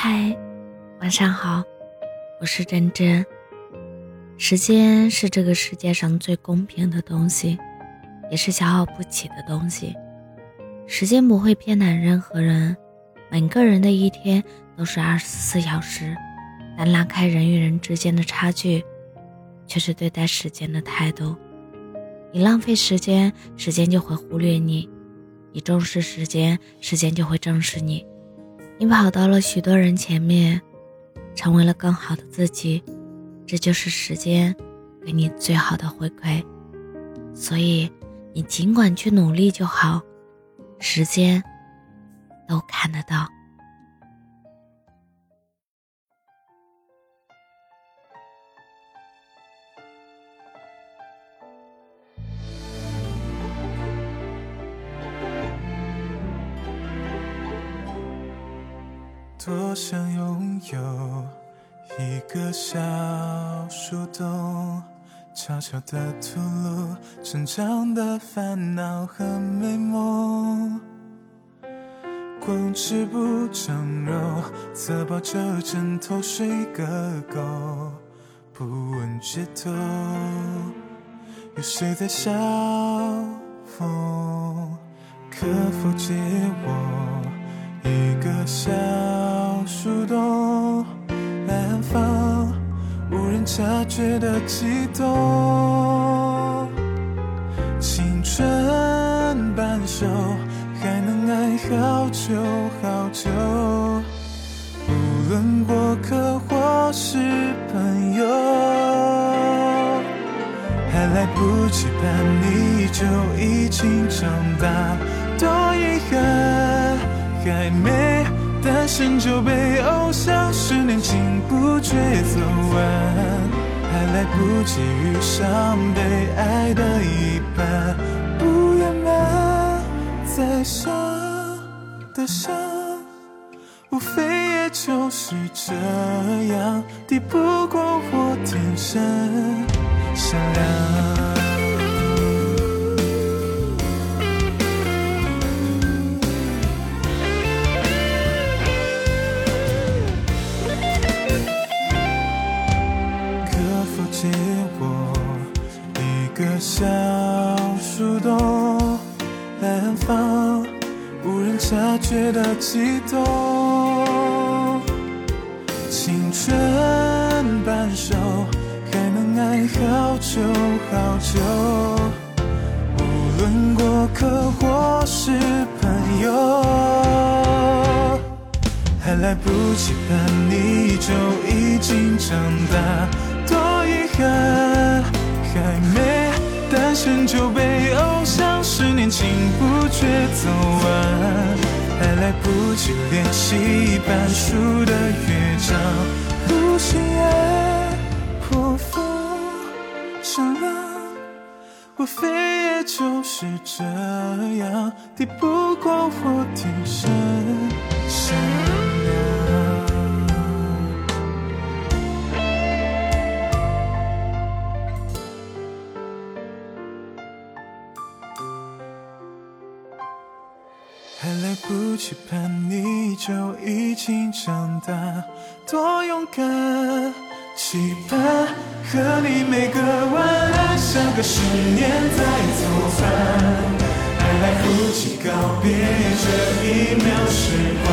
嗨，晚上好，我是真真。时间是这个世界上最公平的东西，也是消耗不起的东西。时间不会偏袒任何人，每个人的一天都是二十四小时，但拉开人与人之间的差距，却是对待时间的态度。你浪费时间，时间就会忽略你；你重视时间，时间就会正视你。你跑到了许多人前面，成为了更好的自己，这就是时间给你最好的回馈。所以，你尽管去努力就好，时间都看得到。多想拥有一个小树洞，悄悄地吐露成长的烦恼和美梦。光吃不长肉，侧抱着枕头睡个够，不问街头有谁在笑疯，可否借我？一个小树洞，安放无人察觉的悸动。青春半熟，还能爱好久好久。无论过客或是朋友，还来不及叛逆就已经长大，多遗憾。还没诞生就被偶像十年情不觉走完，还来不及遇上被爱的一半，不圆满再伤的伤，无非也就是这样，抵不过我天生善良。个小树洞，安放无人察觉的悸动。青春半熟，还能爱好久好久。无论过客或是朋友，还来不及叛逆就已经长大，成就被偶像十年情不觉走完，还来不及练习半熟的乐章，不心爱破风伤浪，无非也就是这样，敌不过我天生来不及盼你就已经长大，多勇敢！期盼和你每个晚安相隔十年再走散，还来不及告别这一秒时光，